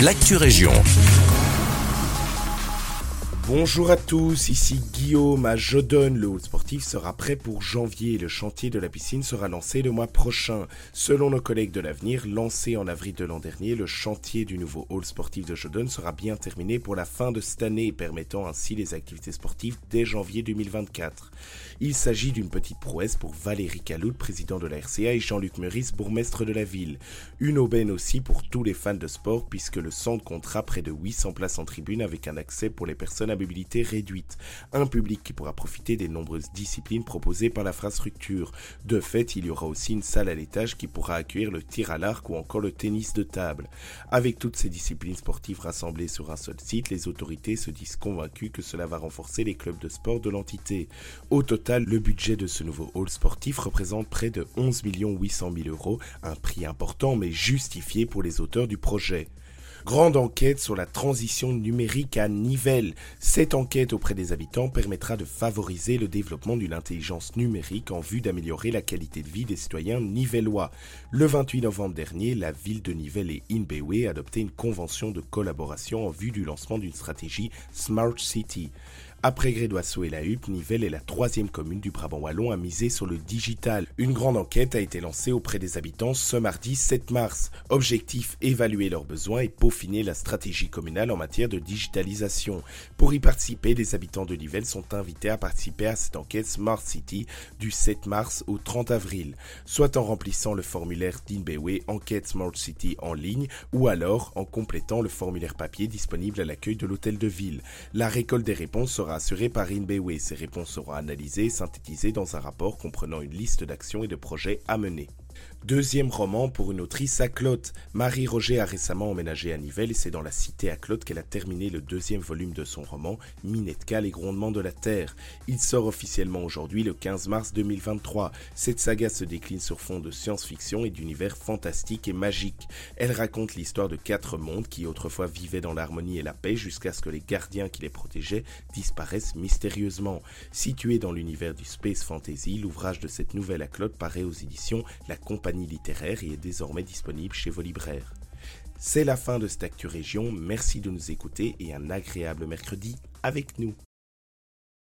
l'actu région. Bonjour à tous, ici Guillaume à Jodonne. Le hall sportif sera prêt pour janvier. Le chantier de la piscine sera lancé le mois prochain. Selon nos collègues de l'avenir, lancé en avril de l'an dernier, le chantier du nouveau hall sportif de Jodonne sera bien terminé pour la fin de cette année, permettant ainsi les activités sportives dès janvier 2024. Il s'agit d'une petite prouesse pour Valérie Caloud, président de la RCA, et Jean-Luc Meurice, bourgmestre de la ville. Une aubaine aussi pour tous les fans de sport, puisque le centre comptera près de 800 places en tribune avec un accès pour les personnes mobilité réduite. Un public qui pourra profiter des nombreuses disciplines proposées par l'infrastructure. De fait, il y aura aussi une salle à l'étage qui pourra accueillir le tir à l'arc ou encore le tennis de table. Avec toutes ces disciplines sportives rassemblées sur un seul site, les autorités se disent convaincues que cela va renforcer les clubs de sport de l'entité. Au total, le budget de ce nouveau hall sportif représente près de 11 800 000 euros, un prix important mais justifié pour les auteurs du projet. Grande enquête sur la transition numérique à Nivelles. Cette enquête auprès des habitants permettra de favoriser le développement d'une intelligence numérique en vue d'améliorer la qualité de vie des citoyens nivellois. Le 28 novembre dernier, la ville de Nivelles et Inbewe adoptaient une convention de collaboration en vue du lancement d'une stratégie Smart City. Après Grédoisseau et la Huppe, Nivelles est la troisième commune du Brabant Wallon à miser sur le digital. Une grande enquête a été lancée auprès des habitants ce mardi 7 mars. Objectif évaluer leurs besoins et peaufiner la stratégie communale en matière de digitalisation. Pour y participer, les habitants de Nivelles sont invités à participer à cette enquête Smart City du 7 mars au 30 avril, soit en remplissant le formulaire d'Inbewe Enquête Smart City en ligne ou alors en complétant le formulaire papier disponible à l'accueil de l'hôtel de ville. La récolte des réponses sera assurée par InBeWay. Ces réponses seront analysées et synthétisées dans un rapport comprenant une liste d'actions et de projets à mener. Deuxième roman pour une autrice à Clotte. Marie-Roger a récemment emménagé à Nivelles et c'est dans la cité à Clotte qu'elle a terminé le deuxième volume de son roman, Minetka, les grondements de la terre. Il sort officiellement aujourd'hui le 15 mars 2023. Cette saga se décline sur fond de science-fiction et d'univers fantastique et magique. Elle raconte l'histoire de quatre mondes qui autrefois vivaient dans l'harmonie et la paix jusqu'à ce que les gardiens qui les protégeaient disparaissent mystérieusement. Situé dans l'univers du space fantasy, l'ouvrage de cette nouvelle à Clotte paraît aux éditions La compagnie littéraire et est désormais disponible chez vos libraires. C'est la fin de cette Actu Région, merci de nous écouter et un agréable mercredi avec nous.